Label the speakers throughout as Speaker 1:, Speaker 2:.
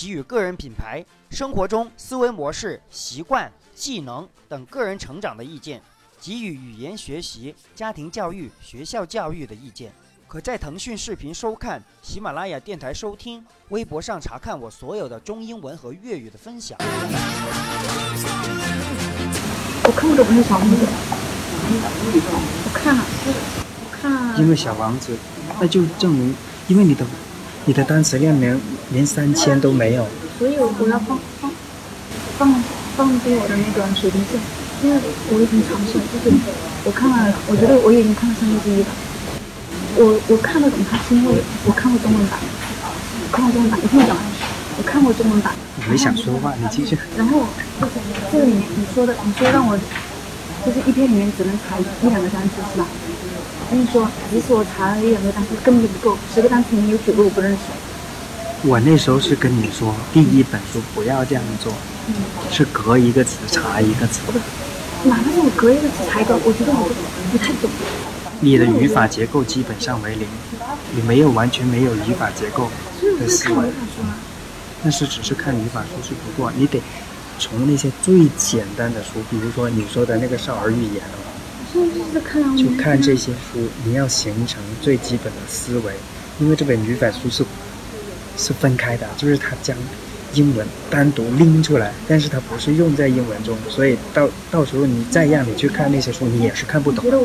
Speaker 1: 给予个人品牌、生活中思维模式、习惯、技能等个人成长的意见；给予语言学习、家庭教育、学校教育的意见。可在腾讯视频收看、喜马拉雅电台收听、微博上查看我所有的中英文和粤语的分享。
Speaker 2: 我看过这部小王子，我看了，我看了。
Speaker 3: 因为小王子，那就证明，因为你的你的单词量连连三千都没有。
Speaker 2: 所以我要放放放放低我的那个水平线，因为我已经尝试了，就是我看了，我觉得我已经看了三分之一了。我我看得懂它，是因为我看过中文版，我看过中文版，你听我讲完。我看过中文版。
Speaker 3: 没想说话，你继续。
Speaker 2: 然后这个里面你说的，你说让我就是一篇里面只能查一两个单词是吧？我跟你说，即使我查了一两个单词，根本就不够。十个单词里面有九个我不认识。
Speaker 3: 我那时候是跟你说，第一本书不要这样做，是隔一个词查一个词。
Speaker 2: 哪怕是我隔一个词查一个，我觉得我不太懂。
Speaker 3: 你的语法结构基本上为零，你没有完全没有语法结构的思维。但是只是看语法书是不过，你得从那些最简单的书，比如说你说的那个少儿语言
Speaker 2: 的，
Speaker 3: 就看这些书，你要形成最基本的思维。因为这本语法书是是分开的，就是它将英文单独拎出来，但是它不是用在英文中，所以到到时候你再让你去看那些书，你也是看不懂的。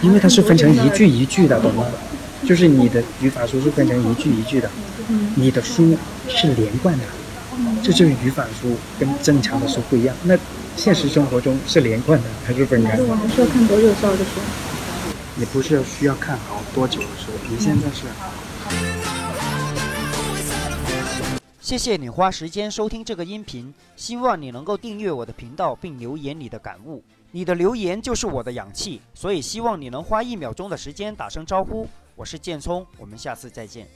Speaker 3: 因为它是分成一句一句的，懂吗？就是你的语法书是分成一句一句的，你的书是连贯的，这就是语法书跟正常的书不一样。那现实生活中是连贯的还是分开？
Speaker 2: 我还是要看多久少的书？
Speaker 3: 你不是需要看好多久的书？你现在是。
Speaker 1: 谢谢你花时间收听这个音频，希望你能够订阅我的频道并留言你的感悟。你的留言就是我的氧气，所以希望你能花一秒钟的时间打声招呼。我是建聪，我们下次再见。